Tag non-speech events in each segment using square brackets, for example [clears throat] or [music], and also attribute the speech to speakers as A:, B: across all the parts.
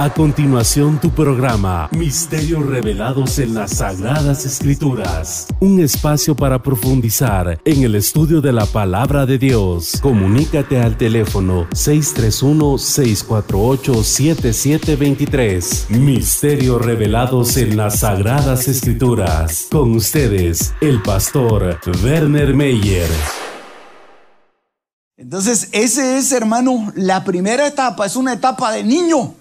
A: A continuación tu programa Misterios revelados en las Sagradas Escrituras. Un espacio para profundizar en el estudio de la palabra de Dios. Comunícate al teléfono 631-648-7723. Misterios revelados en las Sagradas Escrituras. Con ustedes, el pastor Werner Meyer.
B: Entonces, ese es, hermano, la primera etapa, es una etapa de niño.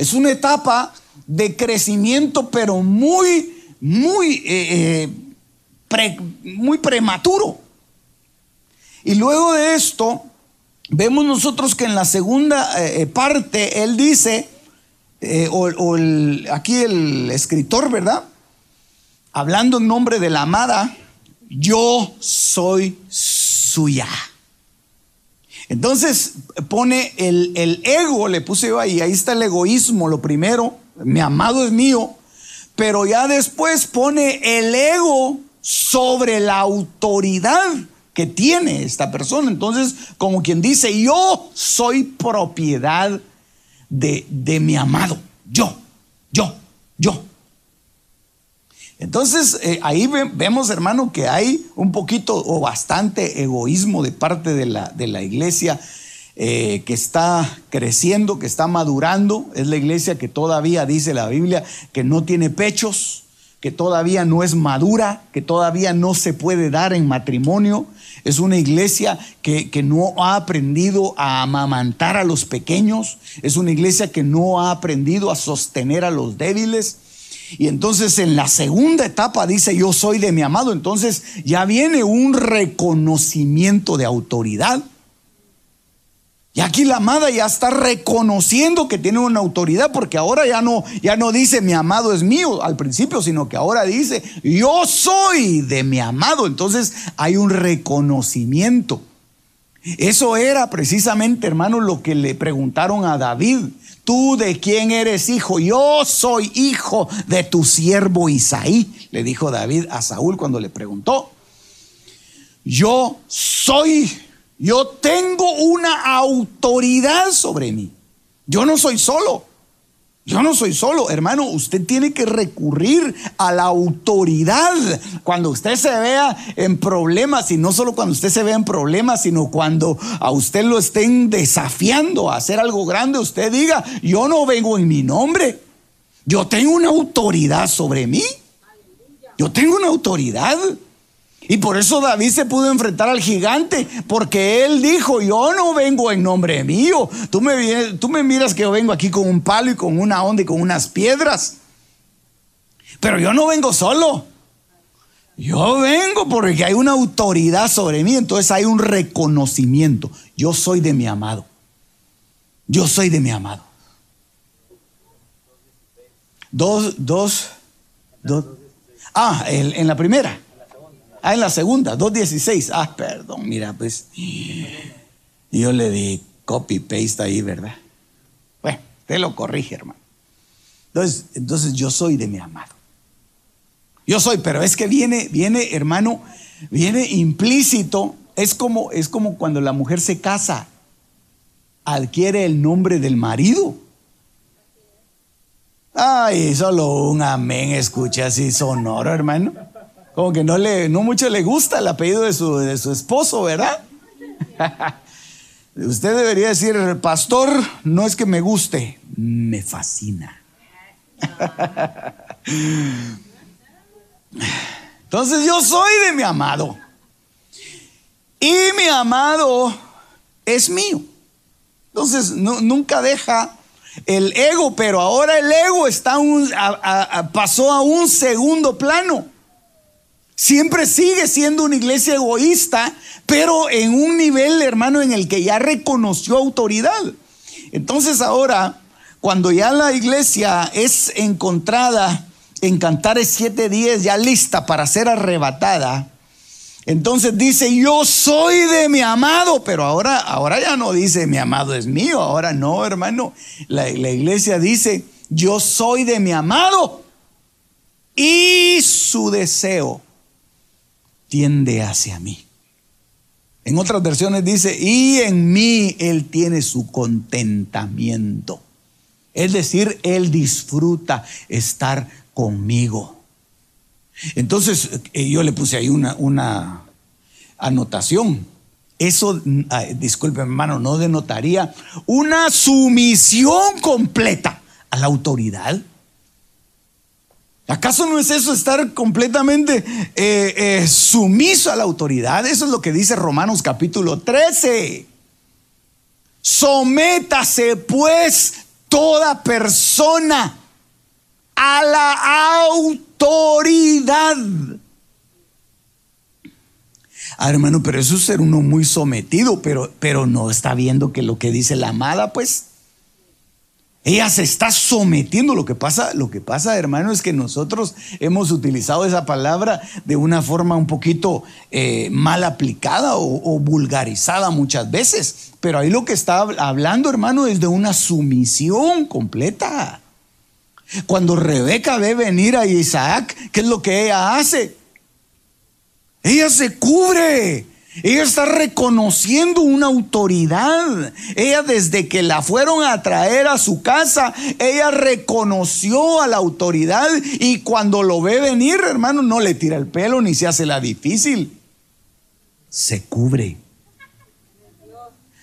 B: Es una etapa de crecimiento, pero muy, muy, eh, eh, muy prematuro. Y luego de esto, vemos nosotros que en la segunda eh, parte, él dice, o, aquí el escritor, ¿verdad? Hablando en nombre de la amada, yo soy suya. Entonces pone el, ego, le puse yo ahí, ahí está el egoísmo, lo primero, mi amado es mío, pero ya después pone el ego sobre la autoridad que tiene esta persona. Entonces, como quien dice, yo soy propiedad de, de mi amado, yo, yo, yo. Entonces, eh, ahí vemos, hermano, que hay un poquito o bastante egoísmo de parte de la, de la iglesia eh, que está creciendo, que está madurando. Es la iglesia que todavía, dice la Biblia, que no tiene pechos, que todavía no es madura, que todavía no se puede dar en matrimonio. Es una iglesia que, que, no ha aprendido a amamantar a los pequeños. Es una iglesia que no ha aprendido a sostener a los débiles. Y entonces en la segunda etapa dice, yo soy de mi amado. Entonces ya viene un reconocimiento de autoridad. Y aquí la amada ya está reconociendo que tiene una autoridad porque ahora ya no, ya no dice mi amado es mío al principio, sino que ahora dice yo soy de mi amado. Entonces hay un reconocimiento. Eso era precisamente, hermano, lo que le preguntaron a David. ¿Tú de quién eres hijo? Yo soy hijo de tu siervo Isaí, le dijo David a Saúl cuando le preguntó. Yo soy, yo tengo una autoridad sobre mí. Yo no soy solo. Yo no soy solo, hermano, usted tiene que recurrir a la autoridad cuando usted se vea en problemas y no solo cuando usted se vea en problemas, sino cuando a usted lo estén desafiando a hacer algo grande, usted diga, yo no vengo en mi nombre, yo tengo una autoridad sobre mí, yo tengo una autoridad. Y por eso David se pudo enfrentar al gigante, porque él dijo, yo no vengo en nombre mío. Tú me, miras que yo vengo aquí con un palo y con una onda y con unas piedras. Pero yo no vengo solo. Yo vengo porque hay una autoridad sobre mí, entonces hay un reconocimiento. Yo soy de mi amado. Yo soy de mi amado. Dos, dos, dos. Ah, en la primera. Ah, en la segunda, 2.16. Ah, perdón, mira, pues. Yo le di copy paste ahí, ¿verdad? Bueno, te lo corrige, hermano. Entonces, entonces yo soy de mi amado. Yo soy, pero es que viene, viene, hermano, viene implícito. Es como, es como cuando la mujer se casa, adquiere el nombre del marido. Ay, solo un amén, escucha así sonoro, hermano. Como que no, le, no mucho le gusta el apellido de su, de su esposo, ¿verdad? [laughs] Usted debería decir, pastor, no es que me guste, me fascina. [laughs] Entonces yo soy de mi amado. Y mi amado es mío. Entonces nunca deja el ego, pero ahora el ego está pasó a un segundo plano siempre sigue siendo una iglesia egoísta, pero en un nivel, hermano, en el que ya reconoció autoridad. Entonces ahora, cuando ya la iglesia es encontrada en Cantares 7:10, ya lista para ser arrebatada, entonces dice, yo soy de mi amado, pero ahora, ahora ya no dice mi amado es mío, ahora no, hermano. La, la iglesia dice, yo soy de mi amado y su deseo tiende hacia mí. En otras versiones dice, y en mí Él tiene su contentamiento. Es decir, Él disfruta estar conmigo. Entonces, eh, yo le puse ahí una, una anotación. Eso, disculpe hermano, no denotaría una sumisión completa a la autoridad. ¿Acaso no es eso estar completamente eh, eh, sumiso a la autoridad? Eso es lo que dice Romanos capítulo 13. Sométase pues toda persona a la autoridad. Ah, hermano, pero eso es ser uno muy sometido, pero, pero no está viendo que lo que dice la amada, pues ella se está sometiendo. Lo que pasa, lo que pasa, hermano, es que nosotros hemos utilizado esa palabra de una forma un poquito eh, mal aplicada o, vulgarizada muchas veces. Pero ahí lo que está hablando, hermano, es de una sumisión completa. Cuando Rebeca ve venir a Isaac, ¿qué es lo que ella hace? Ella se cubre. Ella está reconociendo una autoridad. Ella desde que la fueron a traer a su casa, ella reconoció a la autoridad y cuando lo ve venir, hermano, no le tira el pelo ni se hace la difícil. Se cubre.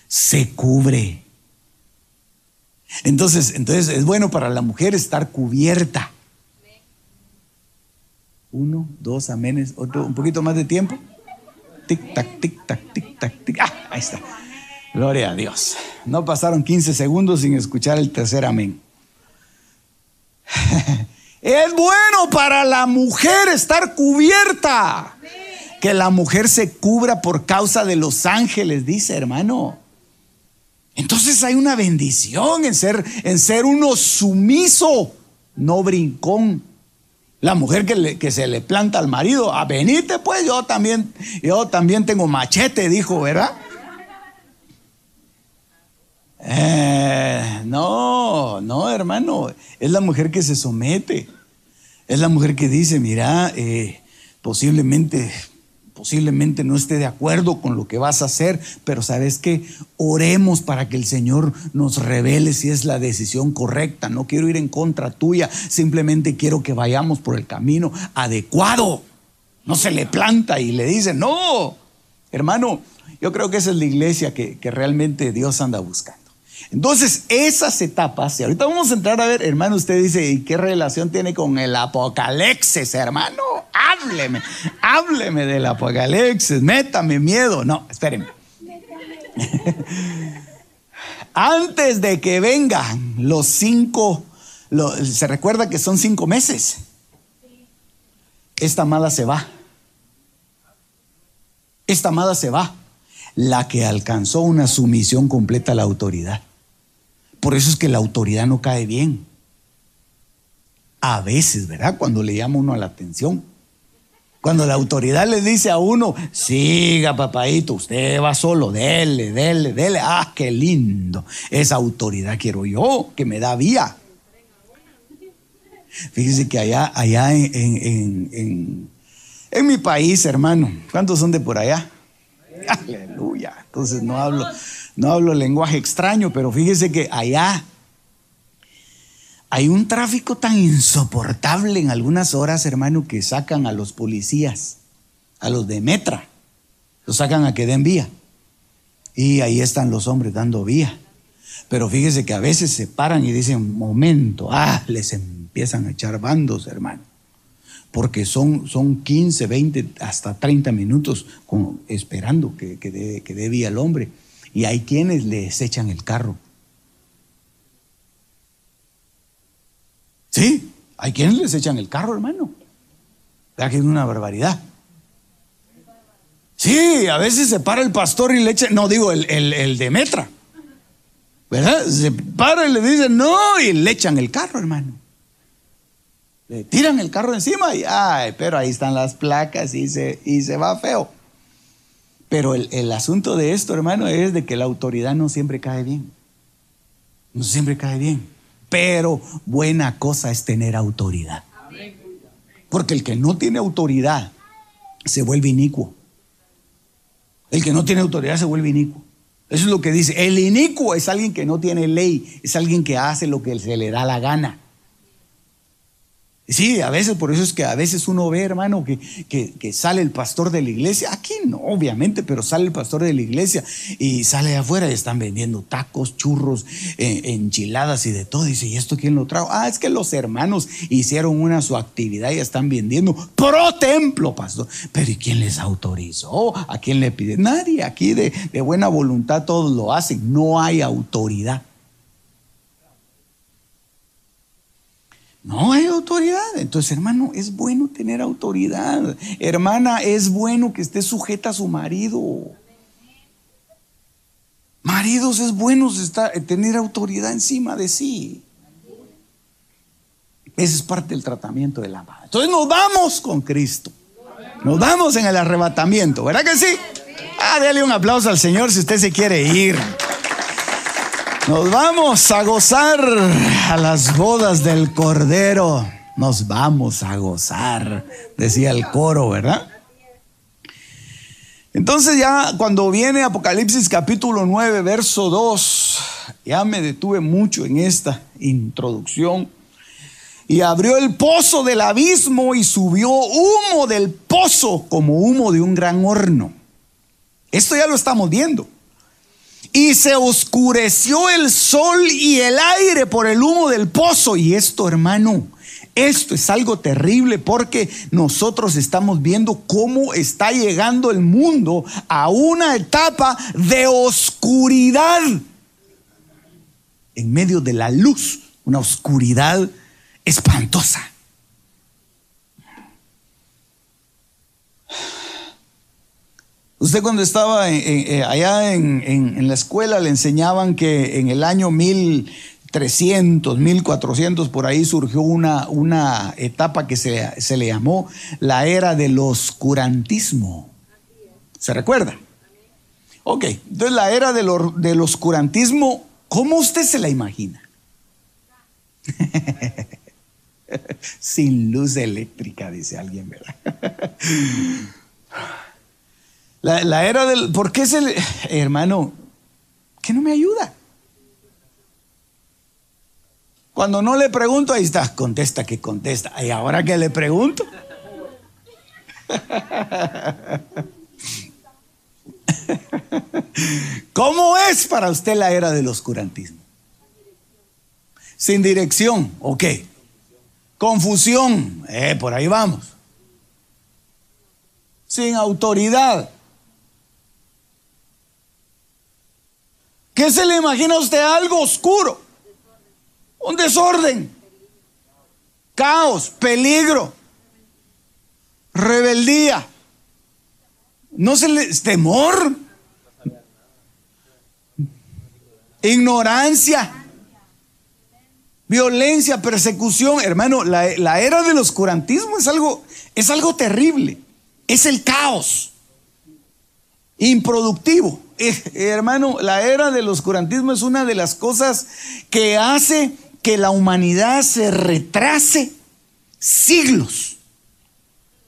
B: Se cubre. Entonces, entonces es bueno para la mujer estar cubierta. Uno, dos, aménes, otro, un poquito más de tiempo. Tic, tac, tic, tac, tic, tac, tic. Ah, ahí está. Gloria a Dios. No pasaron 15 segundos sin escuchar el tercer amén. [laughs] Es bueno para la mujer estar cubierta. Que la mujer se cubra por causa de los ángeles, dice hermano. Entonces hay una bendición en ser, en ser uno sumiso, no brincón. La mujer que, que, se le planta al marido, a venite pues, yo también, yo también tengo machete, dijo, ¿verdad? Eh, no, no, hermano, es la mujer que se somete, es la mujer que dice, mira, eh, posiblemente posiblemente no esté de acuerdo con lo que vas a hacer, pero sabes que oremos para que el Señor nos revele si es la decisión correcta. No quiero ir en contra tuya, simplemente quiero que vayamos por el camino adecuado. No se le planta y le dice, no, hermano, yo creo que esa es la iglesia que, que realmente Dios anda buscando. Entonces, esas etapas, y ahorita vamos a entrar a ver, hermano, usted dice, ¿y qué relación tiene con el apocalipsis, hermano? Hábleme, hábleme del apocalipsis, métame miedo. No, espérenme. [laughs] Antes de que vengan los cinco, se recuerda que son cinco meses. Esta amada se va. Esta amada se va. La que alcanzó una sumisión completa a la autoridad. Por eso es que la autoridad no cae bien. A veces, ¿verdad? Cuando le llama uno a la atención. Cuando la autoridad le dice a uno, siga papadito, usted va solo, dele, dele, dele. Ah, qué lindo. Esa autoridad quiero yo, que me da vía. Fíjese que allá, allá en, en, en mi país, hermano, ¿cuántos son de por allá? [laughs] Aleluya. Entonces no hablo, no hablo lenguaje extraño, pero fíjese que allá hay un tráfico tan insoportable en algunas horas, hermano, que sacan a los policías, a los de Metra, los sacan a que den vía. Y ahí están los hombres dando vía. Pero fíjese que a veces se paran y dicen, momento, ah, les empiezan a echar bandos, hermano. Porque son, son 15, 20, hasta 30 minutos esperando que, que dé vía el hombre. Y hay quienes les echan el carro. Sí, hay quienes les echan el carro, hermano. ¿Verdad que es una barbaridad? Sí, a veces se para el pastor y le echa, no digo el, el de Metra, ¿verdad? Se para y le dicen no y le echan el carro, hermano. Le tiran el carro encima y, ay, pero ahí están las placas y se, y se va feo. Pero el, asunto de esto, hermano, es de que la autoridad no siempre cae bien. No siempre cae bien. pero buena cosa es tener autoridad. Porque el que no tiene autoridad se vuelve inicuo. El que no tiene autoridad se vuelve inicuo. Eso es lo que dice. El inicuo es alguien que no tiene ley, es alguien que hace lo que se le da la gana. Sí, a veces, por eso es que a veces uno ve, hermano, que, que, sale el pastor de la iglesia. Aquí no, obviamente, pero sale el pastor de la iglesia y sale afuera y están vendiendo tacos, churros, eh, enchiladas y de todo. Dice, ¿y esto quién lo trajo? Ah, es que los hermanos hicieron una su actividad y están vendiendo pro templo, pastor. Pero ¿y quién les autorizó? ¿A quién le pide? Nadie. Aquí de, de buena voluntad todos lo hacen. No hay autoridad. No hay autoridad. Entonces, hermano, es bueno tener autoridad. Hermana, es bueno que esté sujeta a su marido. Maridos, es bueno tener autoridad encima de sí. Ese es parte del tratamiento de la madre. Entonces nos vamos con Cristo. Nos vamos en el arrebatamiento, ¿verdad que sí? Ah, dale un aplauso al Señor si usted se quiere ir. Nos vamos a gozar a las bodas del Cordero. Nos vamos a gozar, decía el coro, ¿verdad? Entonces ya cuando viene Apocalipsis capítulo 9, verso 2, ya me detuve mucho en esta introducción. Y abrió el pozo del abismo y subió humo del pozo como humo de un gran horno. Esto ya lo estamos viendo. Y se oscureció el sol y el aire por el humo del pozo. Y esto, hermano, esto es algo terrible porque nosotros estamos viendo cómo está llegando el mundo a una etapa de oscuridad en medio de la luz, una oscuridad espantosa. Usted cuando estaba allá en, la escuela le enseñaban que en el año 1300, 1400, por ahí surgió una, etapa que se, se, le llamó la era del oscurantismo. ¿Se recuerda? Ok, entonces la era del, del oscurantismo, ¿cómo usted se la imagina? [laughs] Sin luz eléctrica, dice alguien, ¿verdad? [laughs] La, era del... ¿Por qué se le... Hermano, ¿qué no me ayuda? Cuando no le pregunto, ahí está, contesta que contesta. Y ahora que le pregunto. [laughs] ¿Cómo es para usted la era del oscurantismo? Sin dirección, ok. Confusión, eh, por ahí vamos. Sin autoridad, ¿Qué se le imagina a usted algo oscuro? Un desorden, caos, peligro, rebeldía. No se le temor, ignorancia, violencia, persecución. Hermano, la, la, era del oscurantismo es algo, es algo terrible. Es el caos improductivo. Eh, hermano, la era del oscurantismo es una de las cosas que hace que la humanidad se retrase siglos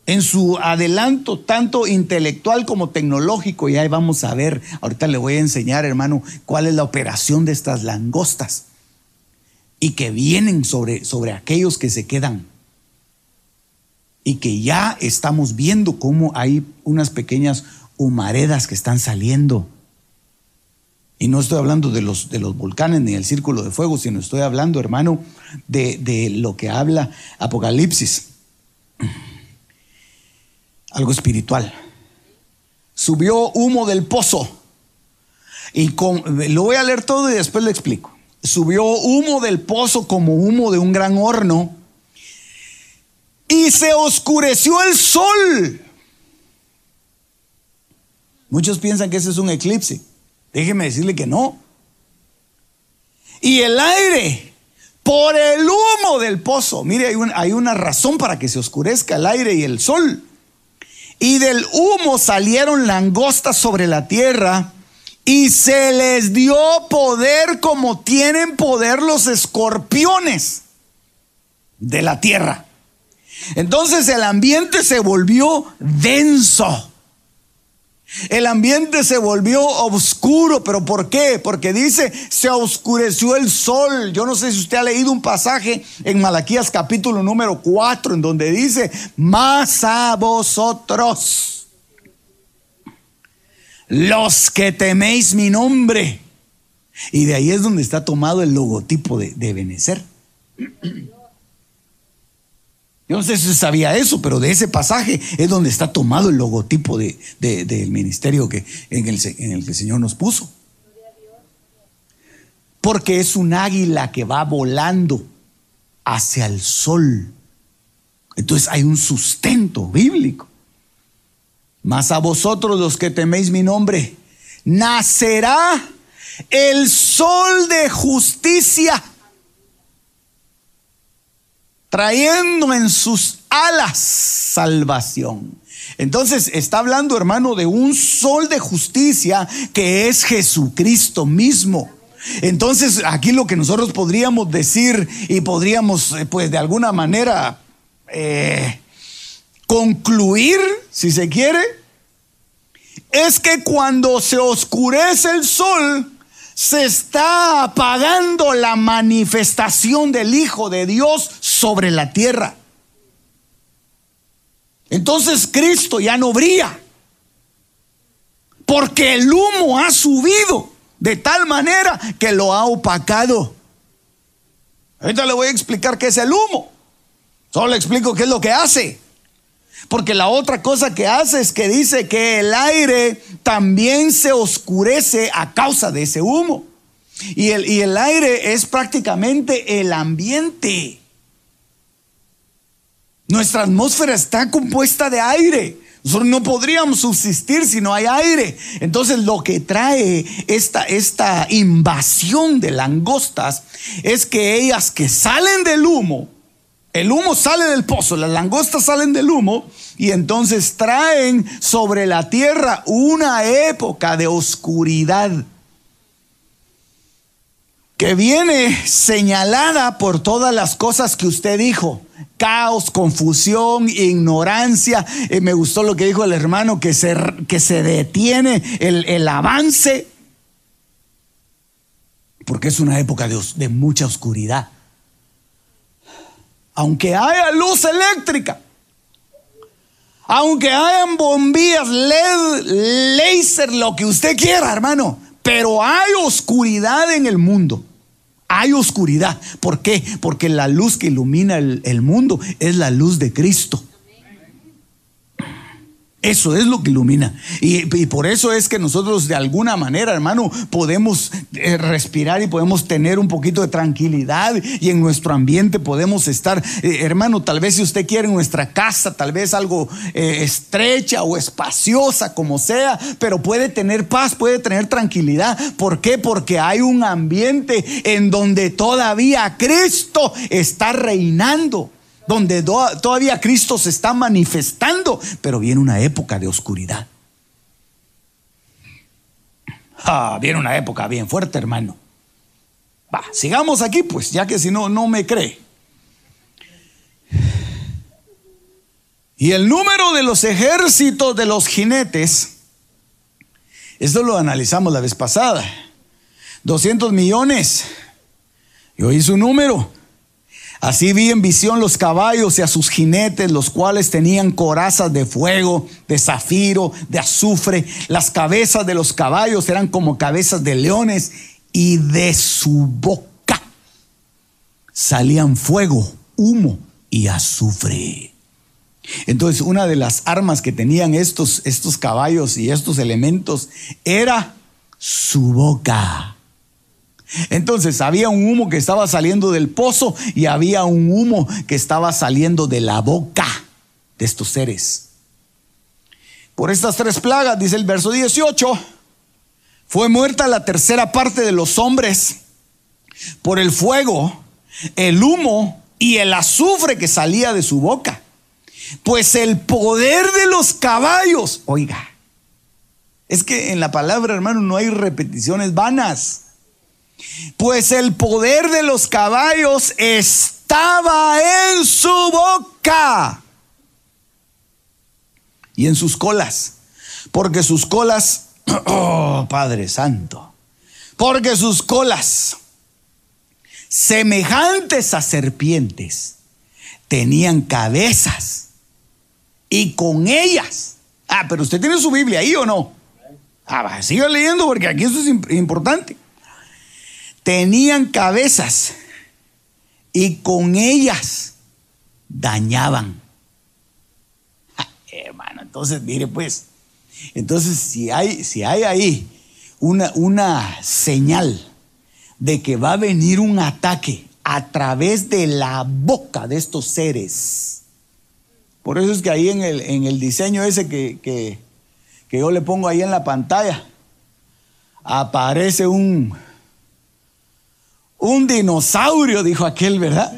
B: en su adelanto tanto intelectual como tecnológico. Y ahí vamos a ver, ahorita le voy a enseñar, hermano, cuál es la operación de estas langostas y que vienen sobre, sobre aquellos que se quedan. Y que ya estamos viendo cómo hay unas pequeñas humaredas que están saliendo. Y no estoy hablando de los, de los volcanes ni del círculo de fuego, sino estoy hablando, hermano, de, de lo que habla Apocalipsis. Algo espiritual. Subió humo del pozo. Y lo voy a leer todo y después le explico. Subió humo del pozo como humo de un gran horno. Y se oscureció el sol Muchos piensan que ese es un eclipse. Déjeme decirle que no. Y el aire, por el humo del pozo, mire, hay, hay una razón para que se oscurezca el aire y el sol. Y del humo salieron langostas sobre la tierra y se les dio poder como tienen poder los escorpiones de la tierra. Entonces el ambiente se volvió denso. El ambiente se volvió oscuro, pero ¿por qué? Porque dice, se oscureció el sol. Yo no sé si usted ha leído un pasaje en Malaquías capítulo número 4, en donde dice, más a vosotros, los que teméis mi nombre. Y de ahí es donde está tomado el logotipo de, de Benecer. Yo no sé si sabía eso, pero de ese pasaje es donde está tomado el logotipo de, del ministerio que, en, el, en el que el Señor nos puso. Porque es un águila que va volando hacia el sol. Entonces hay un sustento bíblico. Mas a vosotros los que teméis mi nombre, nacerá el sol de justicia trayendo en sus alas salvación. Entonces está hablando, hermano, de un sol de justicia que es Jesucristo mismo. Entonces aquí lo que nosotros podríamos decir y podríamos, eh, pues de alguna manera, eh, concluir, si se quiere, es que cuando se oscurece el sol, se está apagando la manifestación del Hijo de Dios sobre la tierra. Entonces Cristo ya no brilla, porque el humo ha subido de tal manera que lo ha opacado. Ahorita le voy a explicar qué es el humo. Solo le explico qué es lo que hace. Porque la otra cosa que hace es que dice que el aire también se oscurece a causa de ese humo. Y el, y el aire es prácticamente el ambiente. Nuestra atmósfera está compuesta de aire. Nosotros no podríamos subsistir si no hay aire. Entonces lo que trae esta, esta invasión de langostas es que ellas que salen del humo, el humo sale del pozo, las langostas salen del humo y entonces traen sobre la tierra una época de oscuridad que viene señalada por todas las cosas que usted dijo. Caos, confusión, ignorancia. Eh, me gustó lo que dijo el hermano, que se, que se detiene el, el avance. Porque es una época de, de mucha oscuridad aunque haya luz eléctrica, aunque hayan bombillas LED, laser, lo que usted quiera, hermano, pero hay oscuridad en el mundo. Hay oscuridad. ¿Por qué? Porque la luz que ilumina el, el mundo es la luz de Cristo. Eso es lo que ilumina. Y, por eso es que nosotros de alguna manera, hermano, podemos eh, respirar y podemos tener un poquito de tranquilidad y en nuestro ambiente podemos estar, eh, hermano, tal vez si usted quiere en nuestra casa, tal vez algo eh, estrecha o espaciosa, como sea, pero puede tener paz, puede tener tranquilidad. ¿Por qué? Porque hay un ambiente en donde todavía Cristo está reinando donde todavía Cristo se está manifestando, pero viene una época de oscuridad. Ah, viene una época bien fuerte, hermano. Va, sigamos aquí, pues, ya que si no, no me cree. Y el número de los ejércitos de los jinetes, esto lo analizamos la vez pasada, 200 millones. Yo hice un número. Así vi en visión los caballos y a sus jinetes, los cuales tenían corazas de fuego, de zafiro, de azufre. Las cabezas de los caballos eran como cabezas de leones y de su boca salían fuego, humo y azufre. Entonces, una de las armas que tenían estos, estos caballos y estos elementos era su boca. Entonces había un humo que estaba saliendo del pozo y había un humo que estaba saliendo de la boca de estos seres. Por estas tres plagas, dice el verso 18, fue muerta la tercera parte de los hombres por el fuego, el humo y el azufre que salía de su boca. Pues el poder de los caballos, oiga, Es que en la palabra, hermano, no hay repeticiones vanas. Pues el poder de los caballos estaba en su boca y en sus colas. Porque sus colas, [clears throat] oh Padre Santo, porque sus colas, semejantes a serpientes, tenían cabezas y con ellas. Ah, pero usted tiene su Biblia ahí o no? Ah, siga leyendo porque aquí eso es importante. Tenían cabezas y con ellas dañaban. Ah, hermano, entonces mire pues, entonces si hay, si hay ahí una, una señal de que va a venir un ataque a través de la boca de estos seres, por eso es que ahí en el, en el diseño ese que, yo le pongo ahí en la pantalla, aparece un, un dinosaurio, dijo aquel, ¿verdad?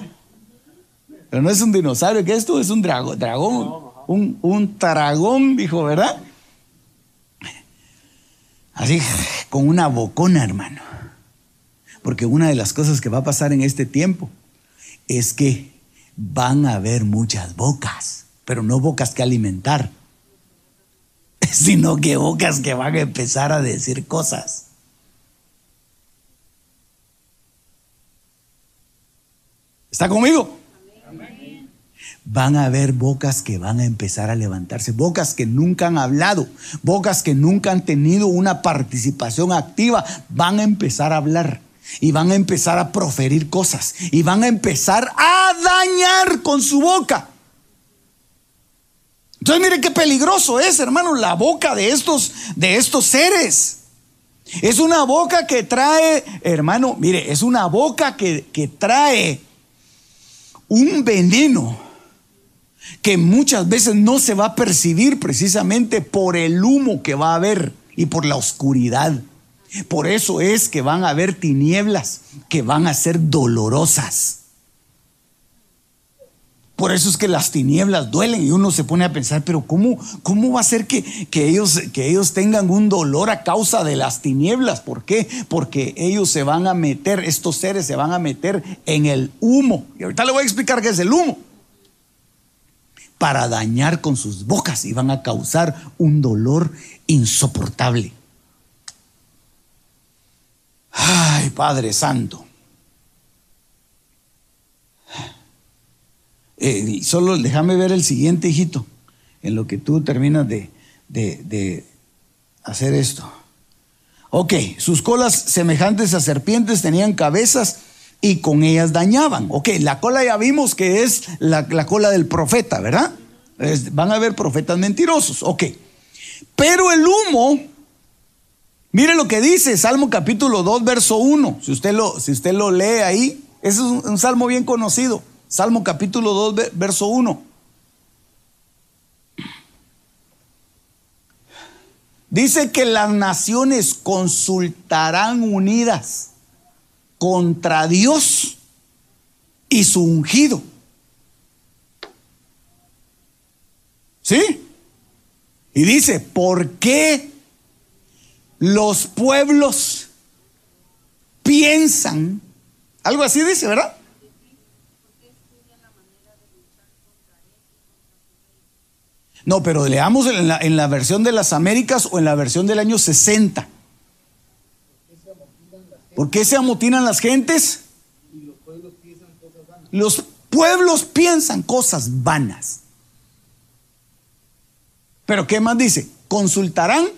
B: Pero no es un dinosaurio, ¿qué es esto? Es un dragón, dragón un, un dragón, dijo, ¿verdad? Así, con una bocona, hermano. Porque una de las cosas que va a pasar en este tiempo es que van a haber muchas bocas pero no bocas que alimentar, [laughs] sino que bocas que van a empezar a decir cosas. ¿Está conmigo? Van a haber bocas que van a empezar a levantarse, bocas que nunca han hablado, bocas que nunca han tenido una participación activa, van a empezar a hablar y van a empezar a proferir cosas y van a empezar a dañar con su boca. Entonces mire qué peligroso es, hermano, la boca de estos, de estos seres. Es una boca que trae, hermano, mire, es una boca que, que trae un veneno que muchas veces no se va a percibir precisamente por el humo que va a haber y por la oscuridad. Por eso es que van a haber tinieblas que van a ser dolorosas. Por eso es que las tinieblas duelen y uno se pone a pensar, pero ¿cómo, cómo va a ser que, ellos, que ellos tengan un dolor a causa de las tinieblas? ¿Por qué? Porque ellos se van a meter, estos seres se van a meter en el humo. Y ahorita le voy a explicar qué es el humo. Para dañar con sus bocas y van a causar un dolor insoportable. Ay, Padre Santo. Eh, solo déjame ver el siguiente, hijito, en lo que tú terminas de, de hacer esto. Ok, sus colas semejantes a serpientes tenían cabezas y con ellas dañaban. Ok, la cola ya vimos que es la, cola del profeta, ¿verdad? van a haber profetas mentirosos. Ok, pero el humo, mire lo que dice Salmo capítulo 2, verso 1. Si usted lo, si usted lo lee ahí, ese es un salmo bien conocido. Salmo capítulo 2, verso 1. Dice que las naciones consultarán unidas contra Dios y su ungido. ¿Sí? Y dice, ¿por qué los pueblos piensan? Algo así dice, ¿verdad? No, pero leamos en la, versión de las Américas o en la versión del año 60. ¿Por qué se amotinan las gentes? Los pueblos piensan cosas vanas. Pero ¿qué más dice? Consultarán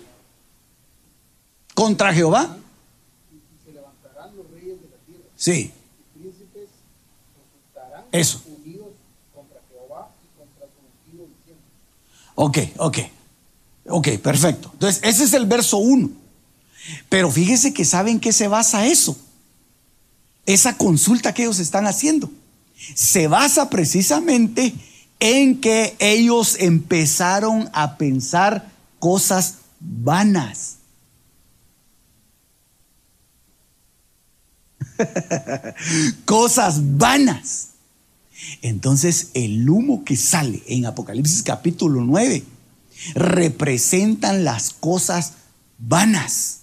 B: contra Jehová. Sí. Eso. Ok, ok. Ok, perfecto. Entonces, ese es el verso 1. Pero fíjese que saben qué se basa eso. Esa consulta que ellos están haciendo. Se basa precisamente en que ellos empezaron a pensar cosas vanas. [laughs] cosas vanas. Entonces el humo que sale en Apocalipsis capítulo 9 representan las cosas vanas.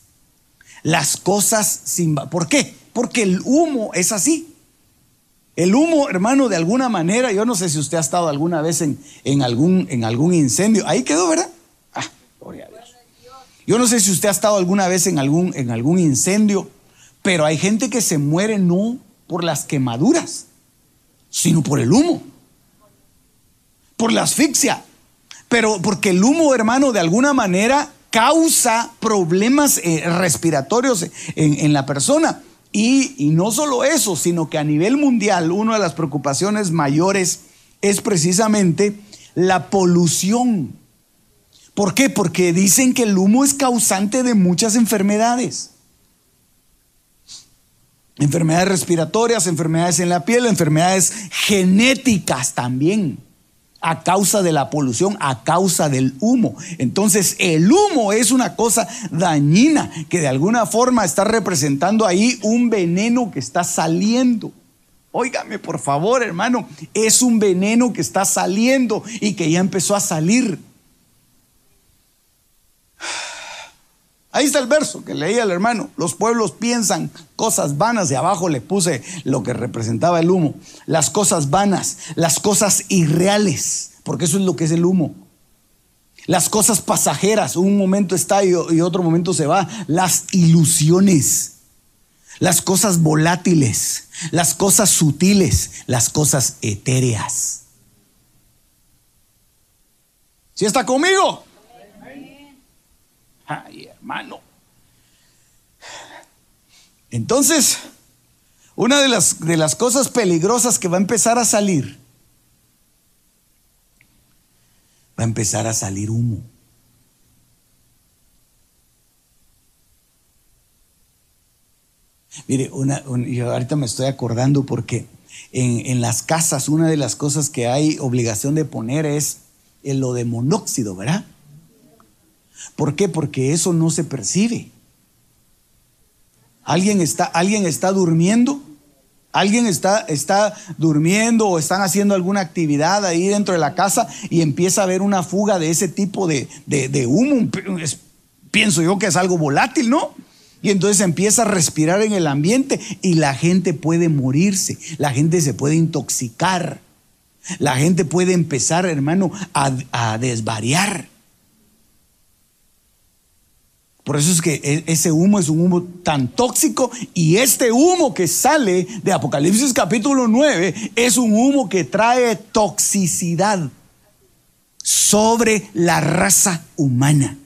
B: Las cosas sin... ¿Por qué? Porque el humo es así. El humo, hermano, de alguna manera, yo no sé si usted ha estado alguna vez en, en algún, en algún incendio. Ahí quedó, ¿verdad? Ah, gloria a Dios. Yo no sé si usted ha estado alguna vez en algún, en algún incendio, pero hay gente que se muere no por las quemaduras, sino por el humo, por la asfixia. Pero porque el humo, hermano, de alguna manera causa problemas eh, respiratorios en, la persona. Y, y, no solo eso, sino que a nivel mundial una de las preocupaciones mayores es precisamente la polución. ¿Por qué? Porque dicen que el humo es causante de muchas enfermedades. Enfermedades respiratorias, enfermedades en la piel, enfermedades genéticas también a causa de la polución, a causa del humo. Entonces el humo es una cosa dañina que de alguna forma está representando ahí un veneno que está saliendo. Óigame, por favor, hermano, es un veneno que está saliendo y que ya empezó a salir. Ahí está el verso que leía el hermano. Los pueblos piensan cosas vanas y abajo le puse lo que representaba el humo. Las cosas vanas, las cosas irreales, porque eso es lo que es el humo. Las cosas pasajeras, un momento está y, otro momento se va. Las ilusiones, las cosas volátiles, las cosas sutiles, las cosas etéreas. ¿Sí está conmigo? Hermano. Entonces, una de las, de las cosas peligrosas que va a empezar a salir, va a empezar a salir humo. Mire, una, yo ahorita me estoy acordando porque en, en, las casas una de las cosas que hay obligación de poner es lo de monóxido, ¿verdad? ¿Por qué? Porque eso no se percibe. Alguien está, alguien está durmiendo, alguien está, está durmiendo o están haciendo alguna actividad ahí dentro de la casa y empieza a haber una fuga de ese tipo de, de humo. pienso yo que es algo volátil, ¿no? Y entonces empieza a respirar en el ambiente y la gente puede morirse, la gente se puede intoxicar, la gente puede empezar, hermano, a, a desvariar. Por eso es que e, ese humo es un humo tan tóxico y este humo que sale de Apocalipsis capítulo 9 es un humo que trae toxicidad sobre la raza humana.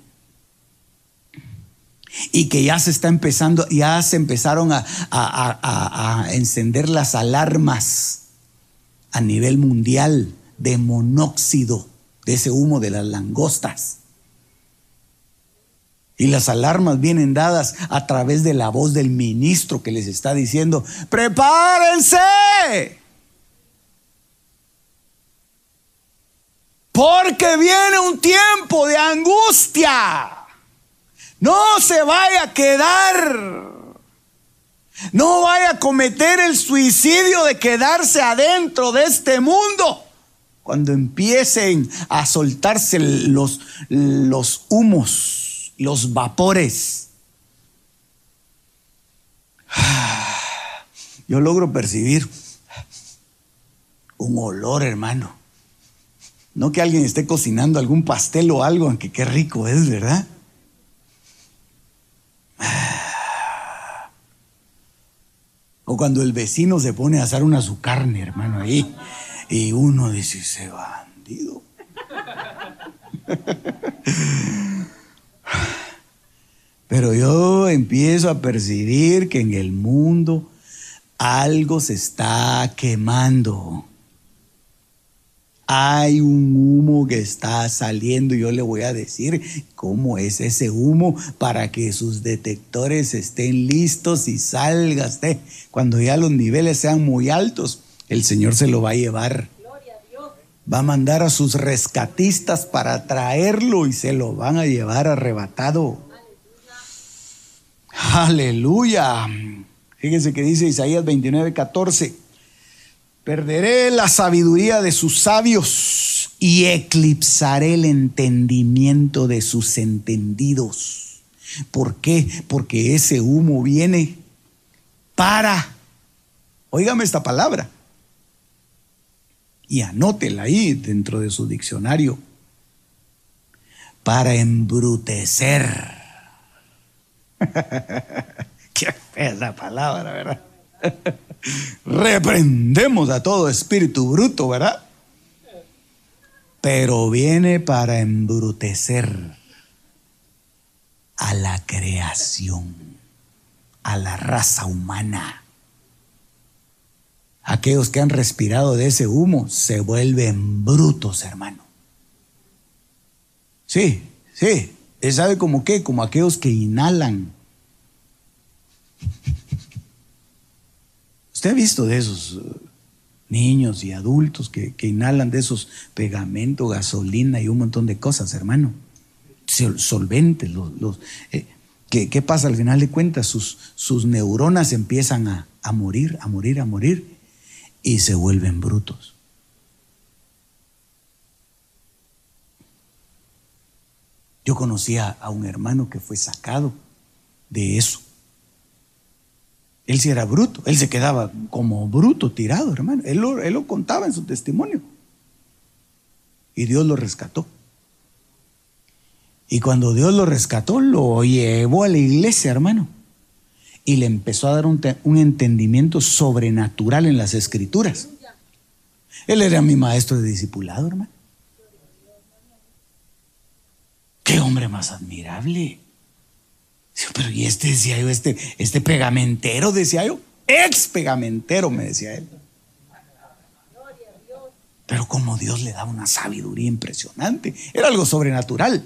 B: Y que ya se está empezando, ya se empezaron a, a encender las alarmas a nivel mundial de monóxido, de ese humo de las langostas. Y las alarmas vienen dadas a través de la voz del ministro que les está diciendo, prepárense. Porque viene un tiempo de angustia. No se vaya a quedar. No vaya a cometer el suicidio de quedarse adentro de este mundo. Cuando empiecen a soltarse los, los humos los vapores. [sighs] Yo logro percibir un olor, hermano. No que alguien esté cocinando algún pastel o algo, aunque qué rico es, ¿verdad? [sighs] O cuando el vecino se pone a asar una su carne, hermano, ahí. Y uno dice, ese bandido. [laughs] [laughs] Pero yo empiezo a percibir que en el mundo algo se está quemando. Hay un humo que está saliendo y yo le voy a decir cómo es ese humo para que sus detectores estén listos y salga usted. Cuando ya los niveles sean muy altos, el Señor se lo va a llevar. Va a mandar a sus rescatistas para traerlo y se lo van a llevar arrebatado. Aleluya. Fíjense que dice Isaías 29, 14. Perderé la sabiduría de sus sabios y eclipsaré el entendimiento de sus entendidos. ¿Por qué? Porque ese humo viene para, óigame esta palabra, y anótela ahí dentro de su diccionario, para embrutecer. [laughs] Qué fea la palabra, ¿verdad? [laughs] Reprendemos a todo espíritu bruto, ¿verdad? Pero viene para embrutecer a la creación, a la raza humana. Aquellos que han respirado de ese humo se vuelven brutos, hermano. Sí, sí. ¿Sabe como qué? Como aquellos que inhalan. Usted ha visto de esos uh, niños y adultos que, inhalan de esos pegamentos, gasolina y un montón de cosas, hermano. Solventes, los, eh, ¿qué, pasa al final de cuentas? Sus, sus neuronas empiezan a, a morir, a morir, a morir y se vuelven brutos. Yo conocía a un hermano que fue sacado de eso. Él sí era bruto, él se quedaba como bruto, tirado, hermano. Él lo, él lo contaba en su testimonio. Y Dios lo rescató. Y cuando Dios lo rescató, lo llevó a la iglesia, hermano y le empezó a dar un, entendimiento sobrenatural en las escrituras. Él era mi maestro de discipulado, hermano. Qué hombre más admirable. Pero y este decía yo, este, este pegamentero, decía yo, ex pegamentero, me decía él. Pero como Dios le daba una sabiduría impresionante, era algo sobrenatural.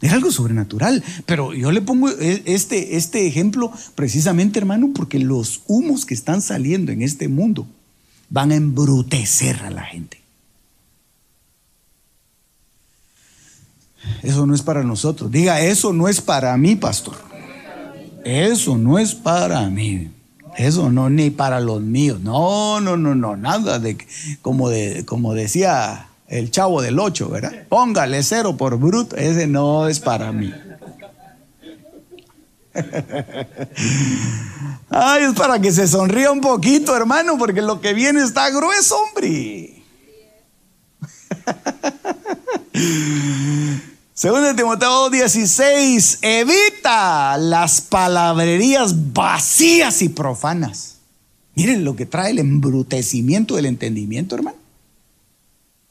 B: Es algo sobrenatural. Pero yo le pongo e, este, este ejemplo precisamente, hermano, porque los humos que están saliendo en este mundo van a embrutecer a la gente. Eso no es para nosotros. Diga, eso no es para mí, pastor. Eso no es para mí. Eso no, ni para los míos. No, no, no, no. Nada de como, de, como decía el chavo del 8, ¿verdad? Póngale cero por bruto, ese no es para mí. [laughs] Ay, es para que se sonría un poquito, hermano, porque lo que viene está grueso, hombre. [laughs] Según de Timoteo 16, evita las palabrerías vacías y profanas. Miren lo que trae el embrutecimiento del entendimiento, hermano.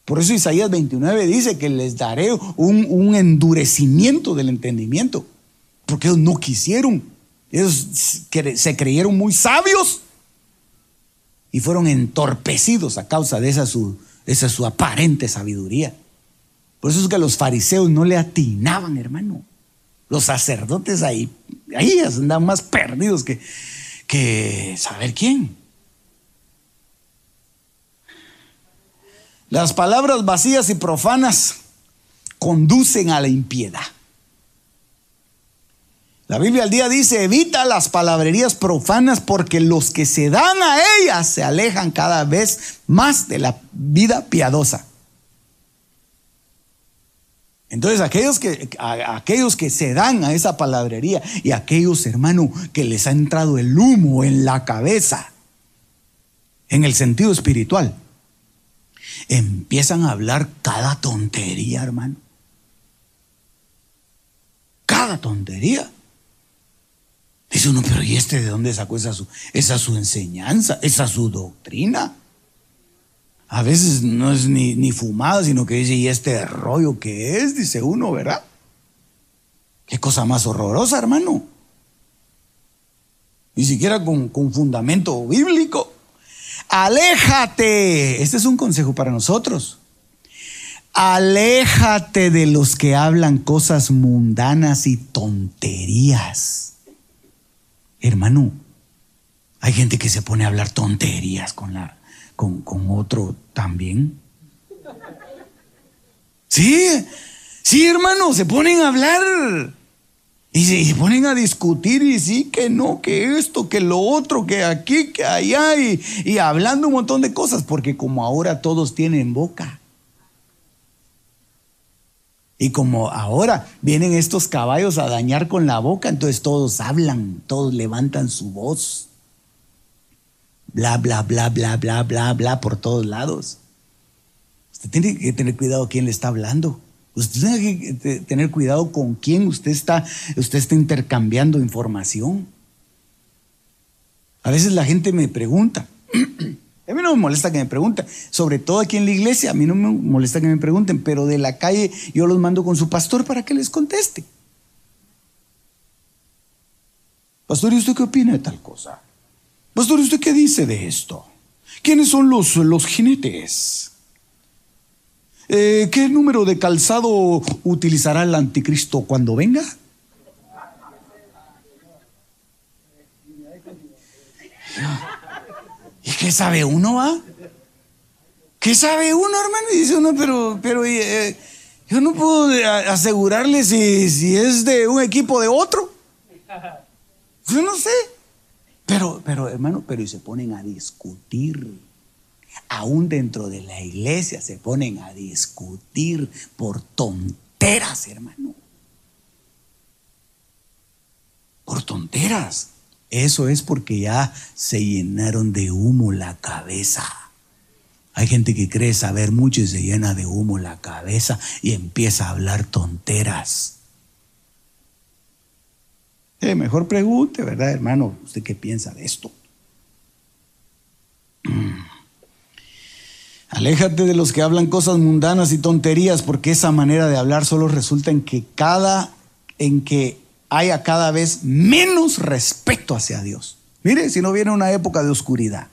B: Por eso Isaías 29 dice que les daré un, endurecimiento del entendimiento, porque ellos no quisieron, ellos se creyeron muy sabios y fueron entorpecidos a causa de esa su aparente sabiduría. Por eso es que los fariseos no le atinaban, hermano. Los sacerdotes ahí, ahí andaban más perdidos que, que saber quién. Las palabras vacías y profanas conducen a la impiedad. La Biblia al día dice, evita las palabrerías profanas porque los que se dan a ellas se alejan cada vez más de la vida piadosa. Entonces aquellos que, aquellos que se dan a esa palabrería y aquellos, hermano, que les ha entrado el humo en la cabeza, en el sentido espiritual, empiezan a hablar cada tontería, hermano. Cada tontería. Dice uno, pero ¿y este de dónde sacó esa su, esa su enseñanza, esa su doctrina? A veces no es ni, ni fumada, sino que dice, ¿y este rollo que es? Dice uno, ¿verdad? Qué cosa más horrorosa, hermano. Ni siquiera con, con fundamento bíblico. Aléjate. Este es un consejo para nosotros. Aléjate de los que hablan cosas mundanas y tonterías. Hermano, hay gente que se pone a hablar tonterías con, la, con, con otro también. Sí, sí, hermano, se ponen a hablar. Y se, ponen a discutir y sí, que no, que esto, que lo otro, que aquí, que allá, y, y hablando un montón de cosas, porque como ahora todos tienen boca. Y como ahora vienen estos caballos a dañar con la boca, entonces todos hablan, todos levantan su voz. Bla, bla, bla, bla, bla, bla, bla, por todos lados. Usted tiene que tener cuidado a quién le está hablando. Usted tiene que tener cuidado con quién usted está, usted está intercambiando información. A veces la gente me pregunta, [clears throat] a mí no me molesta que me pregunten, sobre todo aquí en la iglesia, a mí no me molesta que me pregunten, pero de la calle yo los mando con su pastor para que les conteste. Pastor, ¿y usted qué opina de tal cosa? Pastor, ¿y usted qué dice de esto? ¿Quiénes son los, los jinetes? Eh, ¿Qué número de calzado utilizará el anticristo cuando venga? ¿Y qué sabe uno, va? ¿Qué sabe uno, hermano? Y dice uno, pero, pero eh, yo no puedo asegurarle si, si es de un equipo de otro. Yo no sé. Pero, pero, hermano, pero y se ponen a discutir. Aún dentro de la iglesia se ponen a discutir por tonteras, hermano. Por tonteras. Eso es porque ya se llenaron de humo la cabeza. Hay gente que cree saber mucho y se llena de humo la cabeza y empieza a hablar tonteras. Eh, mejor pregunte, ¿verdad, hermano? ¿Usted qué piensa de esto? [clears throat] Aléjate de los que hablan cosas mundanas y tonterías, porque esa manera de hablar solo resulta en que cada, en que haya cada vez menos respeto hacia Dios. Mire, si no viene una época de oscuridad.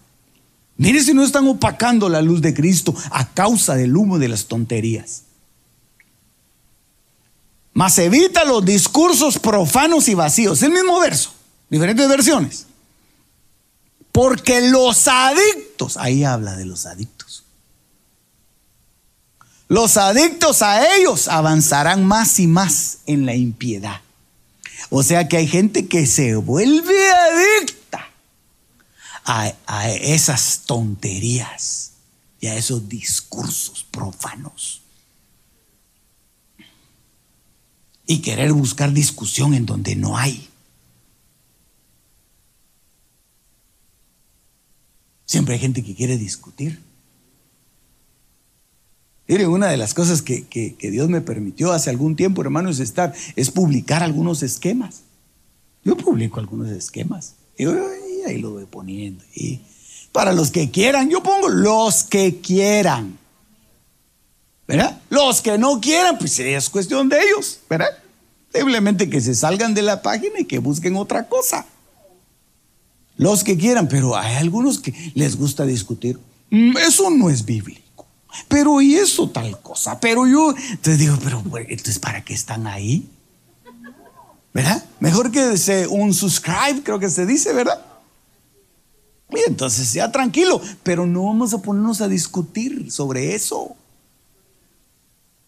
B: Mire si no están opacando la luz de Cristo a causa del humo de las tonterías. Mas evita los discursos profanos y vacíos. El mismo verso, diferentes versiones. Porque los adictos, ahí habla de los adictos. Los adictos a ellos avanzarán más y más en la impiedad. O sea que hay gente que se vuelve adicta a, a esas tonterías y a esos discursos profanos. Y querer buscar discusión en donde no hay. Siempre hay gente que quiere discutir. Miren, una de las cosas que, Dios me permitió hace algún tiempo, hermanos, es estar, es publicar algunos esquemas. Yo publico algunos esquemas. Y ahí lo voy poniendo. Y para los que quieran, yo pongo los que quieran. ¿Verdad? Los que no quieran, pues es cuestión de ellos, ¿verdad? Simplemente que se salgan de la página y que busquen otra cosa. Los que quieran, pero hay algunos que les gusta discutir. Mm, eso no es bíblico. Pero y eso tal cosa. Pero yo, te digo, pero entonces ¿para qué están ahí? ¿Verdad? Mejor que se, un subscribe, creo que se dice, ¿verdad? Y entonces ya tranquilo, pero no vamos a ponernos a discutir sobre eso.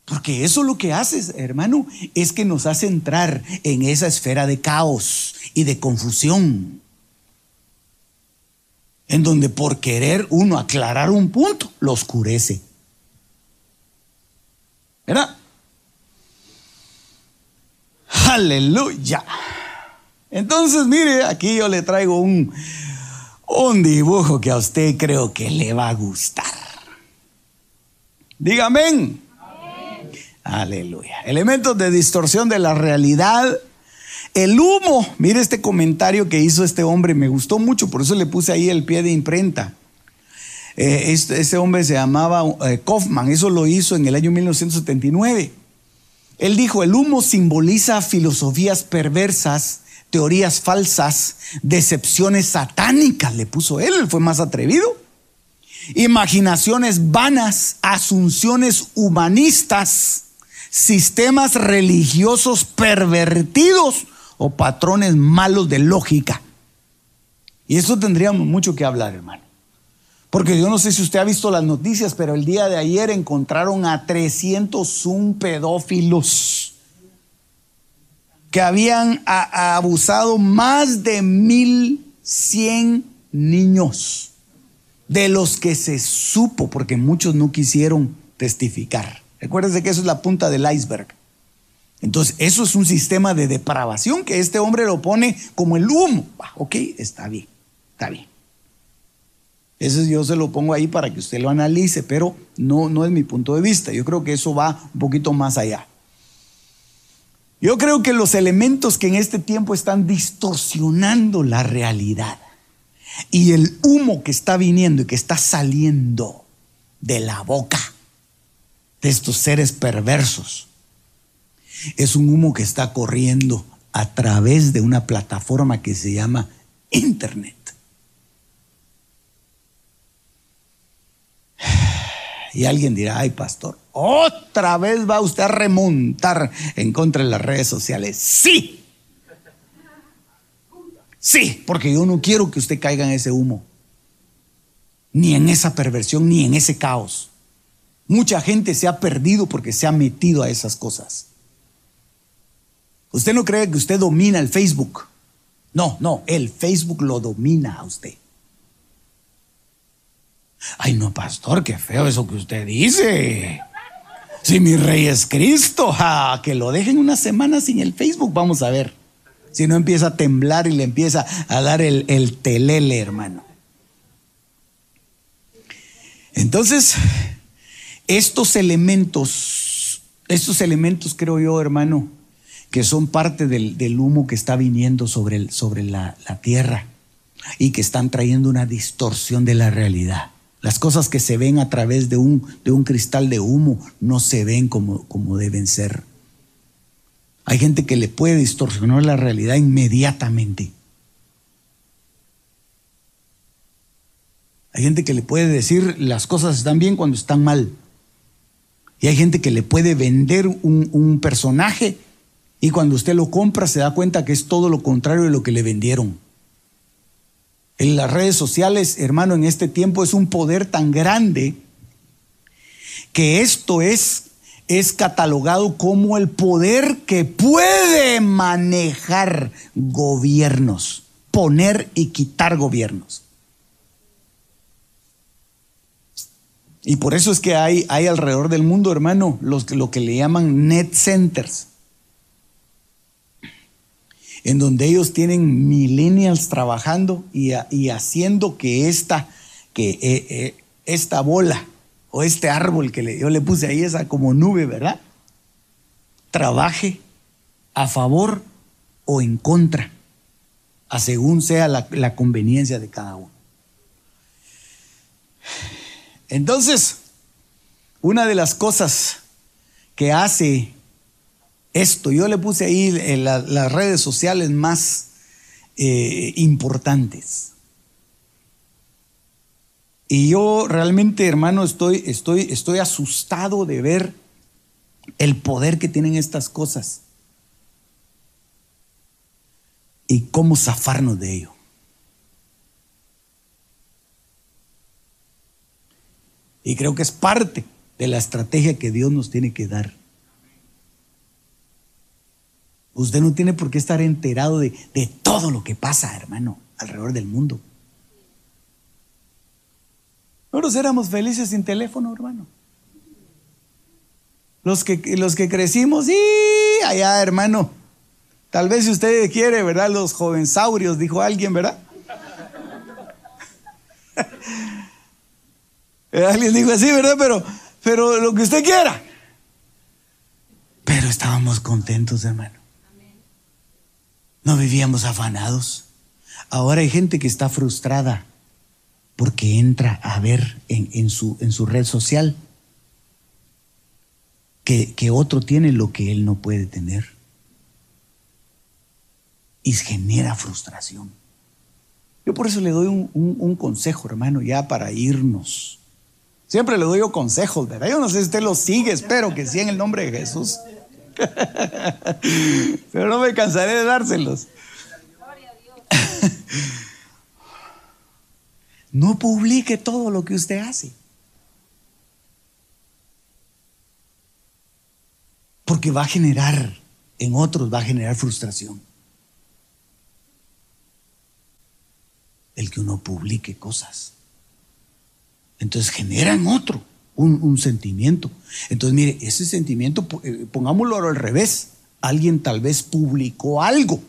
B: Porque eso lo que hace, hermano, es que nos hace entrar en esa esfera de caos y de confusión. En donde por querer uno aclarar un punto, lo oscurece. ¿Verdad? Aleluya. Entonces, mire, aquí yo le traigo un, un dibujo que a usted creo que le va a gustar. Dígame. Aleluya. Elementos de distorsión de la realidad. El humo, mire este comentario que hizo este hombre, me gustó mucho, por eso le puse ahí el pie de imprenta. Eh, este, hombre se llamaba eh, Kaufman, eso lo hizo en el año 1979. Él dijo, el humo simboliza filosofías perversas, teorías falsas, decepciones satánicas, le puso él, él fue más atrevido. Imaginaciones vanas, asunciones humanistas, sistemas religiosos pervertidos o patrones malos de lógica. Y eso tendríamos mucho que hablar, hermano. Porque yo no sé si usted ha visto las noticias, pero el día de ayer encontraron a 301 pedófilos que habían abusado más de 1100 niños, de los que se supo, porque muchos no quisieron testificar. Recuérdense que eso es la punta del iceberg. Entonces, eso es un sistema de depravación que este hombre lo pone como el humo. ok, está bien, está bien. Eso yo se lo pongo ahí para que usted lo analice, pero no, no es mi punto de vista. Yo creo que eso va un poquito más allá. Yo creo que los elementos que en este tiempo están distorsionando la realidad y el humo que está viniendo y que está saliendo de la boca de estos seres perversos es un humo que está corriendo a través de una plataforma que se llama Internet. Y alguien dirá, ay pastor, otra vez va usted a remontar en contra de las redes sociales. Sí, sí, porque yo no quiero que usted caiga en ese humo, ni en esa perversión, ni en ese caos. Mucha gente se ha perdido porque se ha metido a esas cosas. Usted no cree que usted domina el Facebook. No, no, el Facebook lo domina a usted. Ay, no, pastor, qué feo eso que usted dice. Si mi rey es Cristo, que lo dejen una semana sin el Facebook, vamos a ver. Si no empieza a temblar y le empieza a dar el, el telele, hermano. Entonces, estos elementos, estos elementos creo yo, hermano, que son parte del, humo que está viniendo sobre, sobre la, tierra y que están trayendo una distorsión de la realidad. Las cosas que se ven a través de un, de un cristal de humo no se ven como, como deben ser. Hay gente que le puede distorsionar la realidad inmediatamente. Hay gente que le puede decir las cosas están bien cuando están mal. Y hay gente que le puede vender un, personaje y cuando usted lo compra se da cuenta que es todo lo contrario de lo que le vendieron. En las redes sociales, hermano, en este tiempo es un poder tan grande que esto es, es catalogado como el poder que puede manejar gobiernos, poner y quitar gobiernos. Y por eso es que hay, hay alrededor del mundo, hermano, los, lo que le llaman net centers en donde ellos tienen millennials trabajando y, haciendo que esta, que, eh, eh, esta bola o este árbol que yo le puse ahí, esa como nube, ¿verdad? Trabaje a favor o en contra, según sea la, la conveniencia de cada uno. Entonces, una de las cosas que hace esto. Yo le puse ahí en las redes sociales más eh, importantes. Y yo realmente, hermano, estoy, estoy, estoy asustado de ver el poder que tienen estas cosas y cómo zafarnos de ello. Y creo que es parte de la estrategia que Dios nos tiene que dar. Usted no tiene por qué estar enterado de, todo lo que pasa, hermano, alrededor del mundo. Nosotros éramos felices sin teléfono, hermano. Los que, los que crecimos, y allá, hermano. Tal vez si usted quiere, ¿verdad? Los jovensaurios, dijo alguien, ¿verdad? Alguien dijo así, ¿verdad? Pero, pero lo que usted quiera. Pero estábamos contentos, hermano. No vivíamos afanados. Ahora hay gente que está frustrada porque entra a ver en, su, en su, red social que, otro tiene lo que él no puede tener. Y genera frustración. Yo por eso le doy un, un, consejo, hermano, ya para irnos. Siempre le doy yo consejos, ¿verdad? Yo no sé si usted lo sigue, espero que sí en el nombre de Jesús. [laughs] Pero no me cansaré de dárselos. [laughs] No publique todo lo que usted hace. Porque va a generar, en otros va a generar frustración. El que uno publique cosas. Entonces genera en otro un, sentimiento. Entonces, mire, ese sentimiento, eh, pongámoslo al revés. alguien tal vez publicó algo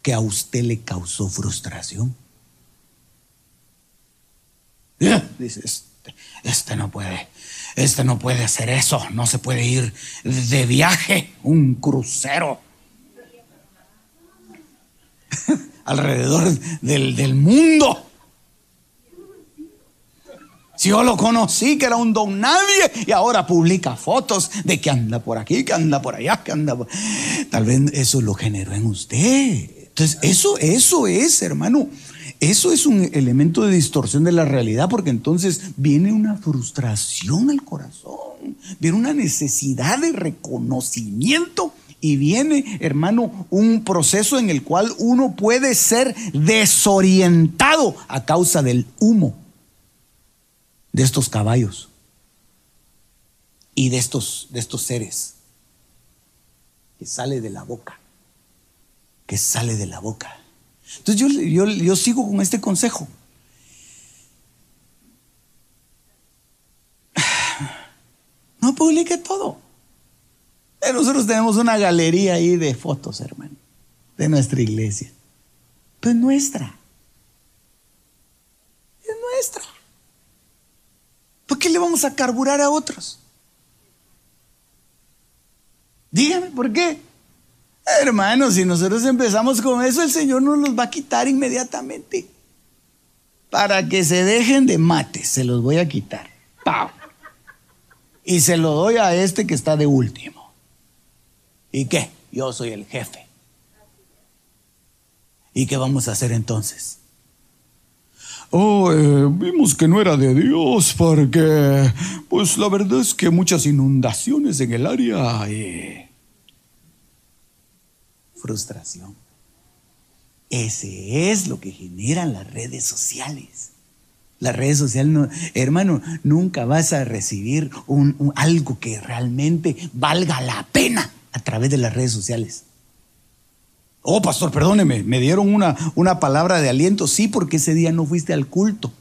B: que a usted le causó frustración. Dice, este, este, no puede, este no puede hacer eso, no se puede ir de viaje, un crucero [laughs] alrededor del mundo. Si yo lo conocí, que era un don nadie, y ahora publica fotos de que anda por aquí, que anda por allá, que anda por... Tal vez eso lo generó en usted. Entonces, eso, eso es, hermano, eso es un elemento de distorsión de la realidad, porque entonces viene una frustración al corazón, viene una necesidad de reconocimiento y viene, hermano, un proceso en el cual uno puede ser desorientado a causa del humo de estos caballos y de estos, de estos seres que sale de la boca, que sale de la boca. Entonces yo, yo, yo sigo con este consejo. [sighs] No publique todo. Eh, nosotros tenemos una galería ahí de fotos, hermano, de nuestra iglesia. Pues nuestra. Es nuestra. ¿Por qué le vamos a carburar a otros? Dígame, ¿por qué? Hermanos, si nosotros empezamos con eso, el Señor nos los va a quitar inmediatamente. Para que se dejen de mate, se los voy a quitar. ¡Pau! Y se lo doy a este que está de último. ¿Y qué? Yo soy el jefe. ¿Y qué vamos a hacer entonces?
C: Oh, eh, vimos que no era de Dios porque, pues la verdad es que muchas inundaciones en el área. y
B: Frustración. Ese es lo que generan las redes sociales. Las redes sociales, hermano, nunca vas a recibir un, algo que realmente valga la pena a través de las redes sociales. Oh, pastor, perdóneme, me dieron una, una palabra de aliento. Sí, porque ese día no fuiste al culto.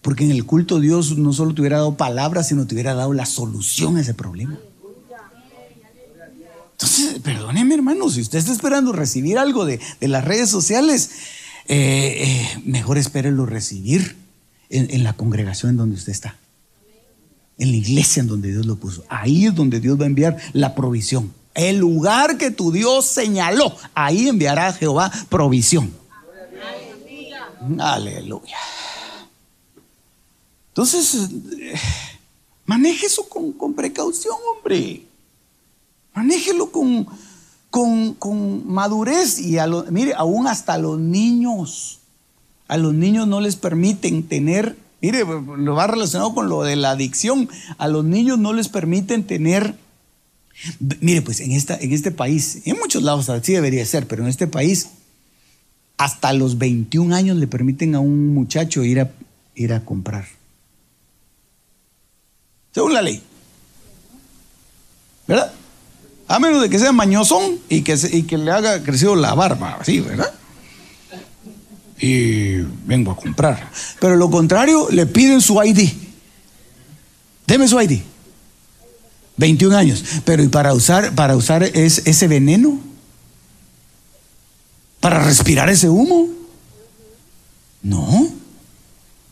B: Porque en el culto Dios no solo te hubiera dado palabras, sino te hubiera dado la solución a ese problema. Entonces, perdóneme hermano, si usted está esperando recibir algo de, las redes sociales, eh, eh, mejor espérelo recibir en, en la congregación en donde usted está. En la iglesia en donde Dios lo puso. Ahí es donde Dios va a enviar la provisión. El lugar que tu Dios señaló, ahí enviará Jehová provisión. Aleluya. Entonces, eh, maneje eso con, precaución, hombre. Manéjelo con, con, madurez y a mire, aún hasta los niños. A los niños no les permiten tener, mire, lo va relacionado con lo de la adicción. A los niños no les permiten tener Mire, pues en, esta, en este país, en muchos lados así debería ser, pero en este país, hasta los 21 años le permiten a un muchacho ir a, ir a comprar. Según la ley. ¿Verdad? A menos de que sea mañosón y que, y que le haga crecido la barba, así, ¿verdad? Y vengo a comprar. Pero lo contrario, le piden su ID. Deme su ID. 21 años. Pero ¿y para usar, para usar ese veneno? ¿Para respirar ese humo? No.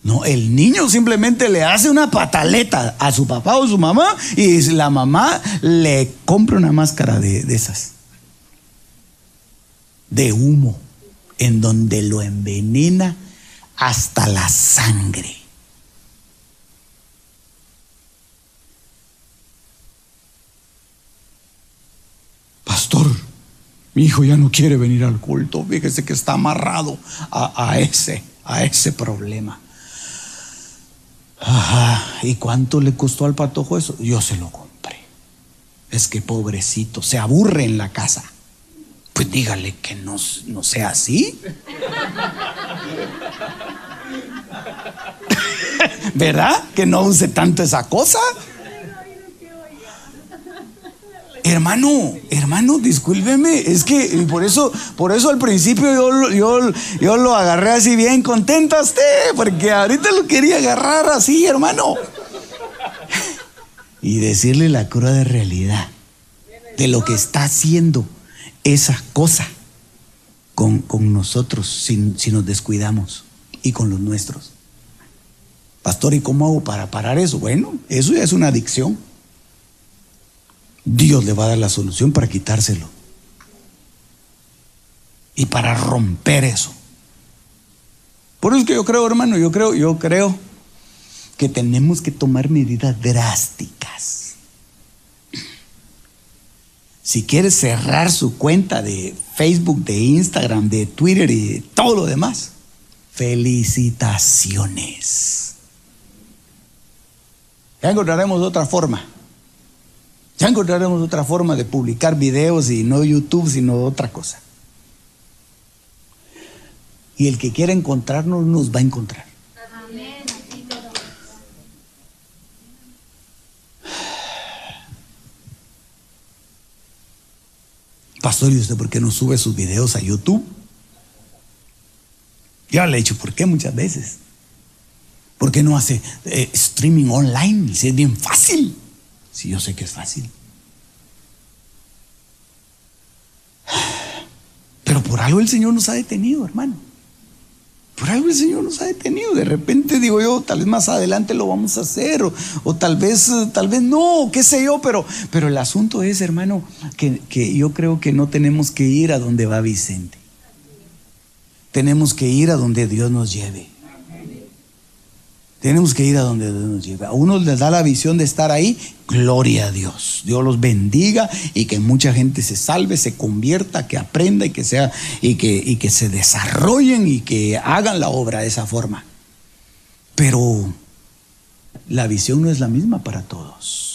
B: No, el niño simplemente le hace una pataleta a su papá o su mamá y la mamá le compra una máscara de esas. De humo, en donde lo envenena hasta la sangre.
C: Mi hijo ya no quiere venir al culto. Fíjese que está amarrado a, ese, a ese problema.
B: ¿Y cuánto le costó al patojo eso? Yo se lo compré. Es que pobrecito, se aburre en la casa. Pues dígale que no, no sea así. [laughs] ¿Verdad? Que no use tanto esa cosa. Hermano, hermano, discúlpeme, es que por eso, por eso al principio yo, yo, yo lo agarré así bien contento a usted, porque ahorita lo quería agarrar así, hermano. Y decirle la cura de realidad. de lo que está haciendo esa cosa con, nosotros si, si nos descuidamos y con los nuestros. Pastor, ¿y cómo hago para parar eso? Bueno, eso ya es una adicción. Dios le va a dar la solución para quitárselo. Y para romper eso. Por eso es que yo creo, hermano, yo creo, yo creo que tenemos que tomar medidas drásticas. Si quieres cerrar su cuenta de Facebook, de Instagram, de Twitter y todo lo demás, felicitaciones. Ya encontraremos otra forma. Ya encontraremos otra forma de publicar videos y no YouTube, sino otra cosa. Y el que quiera encontrarnos nos va a encontrar. Pastor, ¿y usted por qué no sube sus videos a YouTube? Ya le he dicho, ¿por qué muchas veces? ¿Por qué no hace eh, streaming online? Si es bien fácil. Si yo sé que es fácil. Pero por algo el Señor nos ha detenido, hermano. Por algo el Señor nos ha detenido. De repente digo yo, tal vez más adelante lo vamos a hacer, o, tal vez, tal vez no, qué sé yo, pero, pero el asunto es, hermano, que, que yo creo que no tenemos que ir a donde va Vicente. Tenemos que ir a donde Dios nos lleve. Tenemos que ir a donde Dios nos lleve. A unos les da la visión de estar ahí, gloria a Dios. Dios los bendiga y que mucha gente se salve, se convierta, que aprenda y que sea y que, y que se desarrollen y que hagan la obra de esa forma. Pero la visión no es la misma para todos.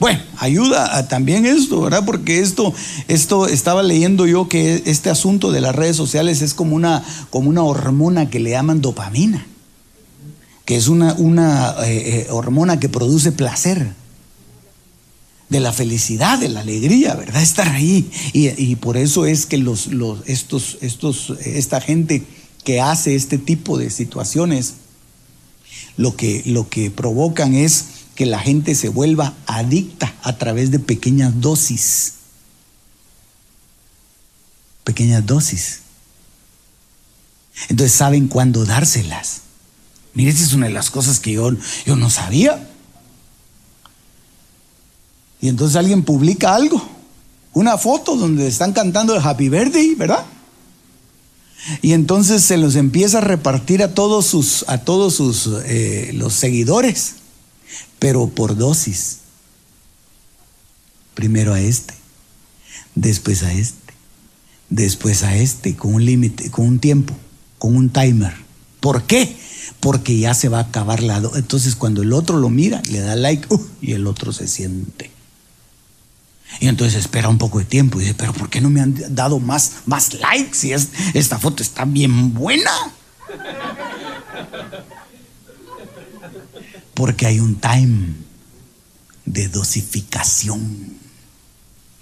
B: Bueno, ayuda también esto, ¿verdad? Porque esto, esto estaba leyendo yo que este asunto de las redes sociales es como una, como una hormona que le llaman dopamina, que es una, una eh, eh, hormona que produce placer, de la felicidad, de la alegría, ¿verdad? Estar ahí. Y, por eso es que los, los, estos, estos, esta gente que hace este tipo de situaciones, lo que, lo que provocan es que la gente se vuelva adicta a través de pequeñas dosis. Pequeñas dosis. Entonces saben cuándo dárselas. Mire, esa es una de las cosas que yo, yo no sabía. Y entonces alguien publica algo, una foto donde están cantando el Happy Birthday, ¿verdad? Y entonces se los empieza a repartir a todos sus, a todos sus eh, los seguidores pero por dosis. Primero a este, después a este, después a este, con un límite, con un tiempo, con un timer. ¿Por qué? Porque ya se va a acabar la dosis. Entonces cuando el otro lo mira, le da like uh, y el otro se siente. Y entonces espera un poco de tiempo y dice, pero ¿por qué no me han dado más, más likes si esta foto está bien buena? Porque hay un time de dosificación.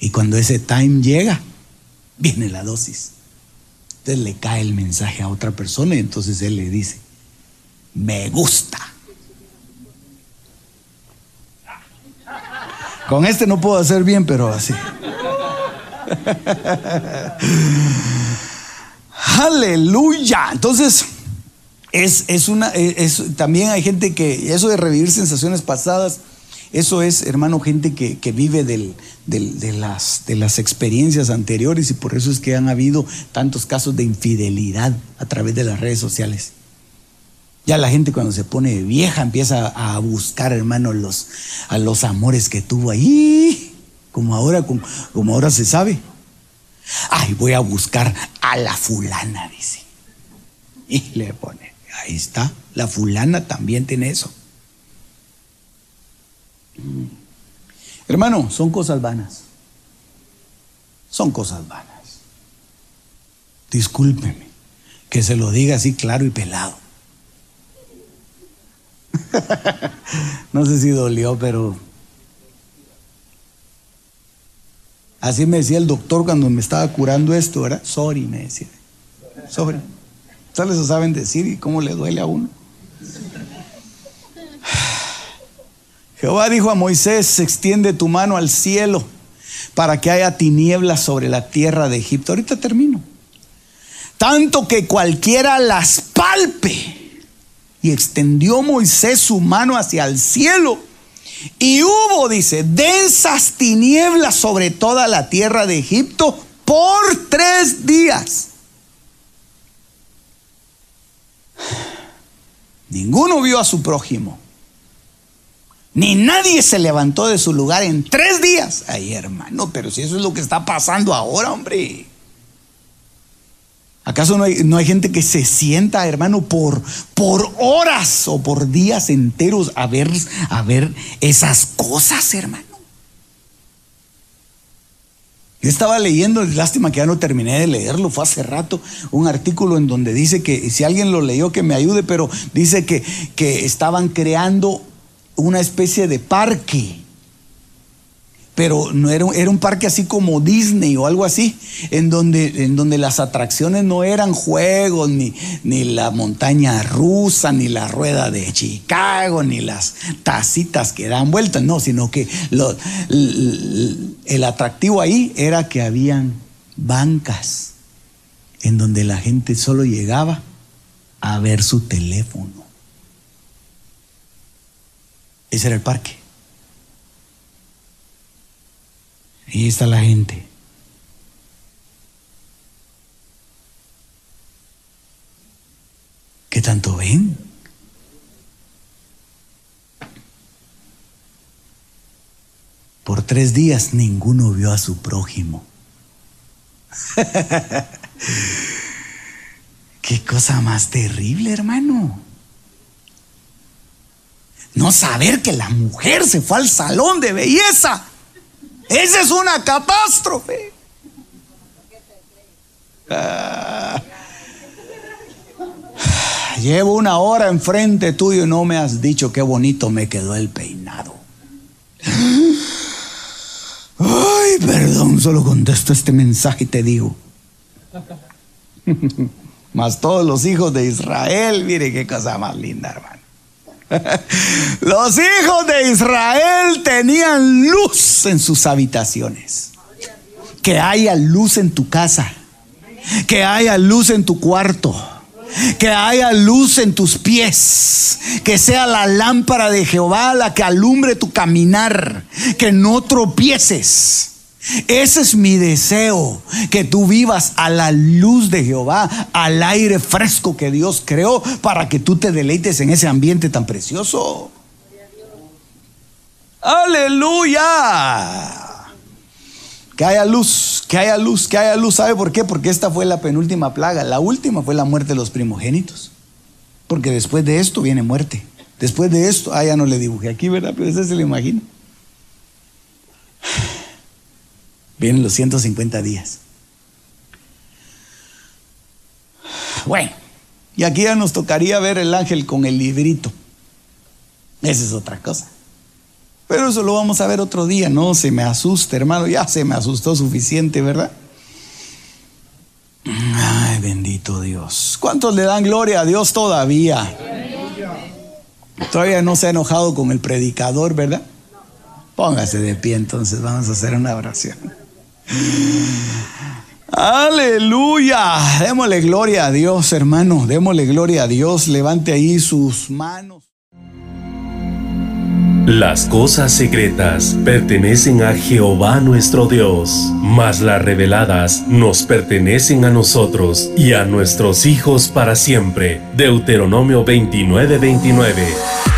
B: Y cuando ese time llega, viene la dosis. Entonces le cae el mensaje a otra persona y entonces él le dice, me gusta. Con este no puedo hacer bien, pero así. [laughs] Aleluya. Entonces, es, es una, es, también hay gente que, eso de revivir sensaciones pasadas, eso es, hermano, gente que, que vive del, de, las, de las experiencias anteriores y por eso es que han habido tantos casos de infidelidad a través de las redes sociales. Ya la gente cuando se pone vieja empieza a buscar, hermano, los, a los amores que tuvo ahí, como ahora, como ahora se sabe. Ay, voy a buscar a la fulana, dice. Y le pone. Ahí está, la fulana también tiene eso. Hermano, son cosas vanas. Son cosas vanas. Discúlpeme que se lo diga así claro y pelado. [laughs] no sé si dolió, pero así me decía el doctor cuando me estaba curando esto, ¿verdad? Sorry, me decía. Sobre. Ustedes saben decir y cómo le duele a uno. Jehová dijo a Moisés, extiende tu mano al cielo para que haya tinieblas sobre la tierra de Egipto. Ahorita termino. Tanto que cualquiera las palpe. Y extendió Moisés su mano hacia el cielo. Y hubo, dice, densas tinieblas sobre toda la tierra de Egipto por tres días. [sighs] Ninguno vio a su prójimo. Ni nadie se levantó de su lugar en tres días. Ay, hermano, pero si eso es lo que está pasando ahora, hombre. ¿Acaso no hay, no hay, gente que se sienta, hermano, por, por horas o por días enteros a ver, a ver esas cosas, hermano? Estaba leyendo, lástima que ya no terminé de leerlo, fue hace rato, un artículo en donde dice que, si alguien lo leyó, que me ayude, pero dice que, que estaban creando una especie de parque pero no era, era, un parque así como Disney o algo así, en donde, en donde las atracciones no eran juegos, ni, ni la montaña rusa, ni la rueda de Chicago, ni las tacitas que dan vueltas, no, sino que el atractivo ahí era que habían bancas en donde la gente solo llegaba a ver su teléfono. Ese era el parque. Ahí está la gente. ¿Qué tanto ven? Por tres días ninguno vio a su prójimo. [laughs] Qué cosa más terrible, hermano. No saber que la mujer se fue al salón de belleza. Esa es una catástrofe. Ah. Llevo una hora enfrente tuyo y no me has dicho qué bonito me quedó el peinado. Ay, perdón, solo contesto este mensaje y te digo. Más todos los hijos de Israel, mire qué cosa más linda, hermano. [laughs] Los hijos de Israel tenían luz en sus habitaciones. Que haya luz en tu casa. Que haya luz en tu cuarto. Que haya luz en tus pies. Que sea la lámpara de Jehová la que alumbre tu caminar. Que no tropieces. Ese es mi deseo, que tú vivas a la luz de Jehová, al aire fresco que Dios creó, para que tú te deleites en ese ambiente tan precioso. Aleluya. Que haya luz, que haya luz, que haya luz. ¿Sabe por qué? Porque esta fue la penúltima plaga. La última fue la muerte de los primogénitos. Porque después de esto viene muerte. Después de esto, ah, ya no le dibujé aquí, ¿verdad? Pero ese se lo imagina. Vienen los 150 días. Bueno, y aquí ya nos tocaría ver el ángel con el librito. Esa es otra cosa. Pero eso lo vamos a ver otro día, no se me asuste, hermano, ya se me asustó suficiente, ¿verdad? Ay, bendito Dios. ¿Cuántos le dan gloria a Dios todavía? Todavía no se ha enojado con el predicador, ¿verdad? Póngase de pie entonces, vamos a hacer una oración. Aleluya. Démosle gloria a Dios, hermano. Démosle gloria a Dios. Levante ahí sus manos.
A: Las cosas secretas pertenecen a Jehová nuestro Dios, mas las reveladas nos pertenecen a nosotros y a nuestros hijos para siempre. Deuteronomio 29:29.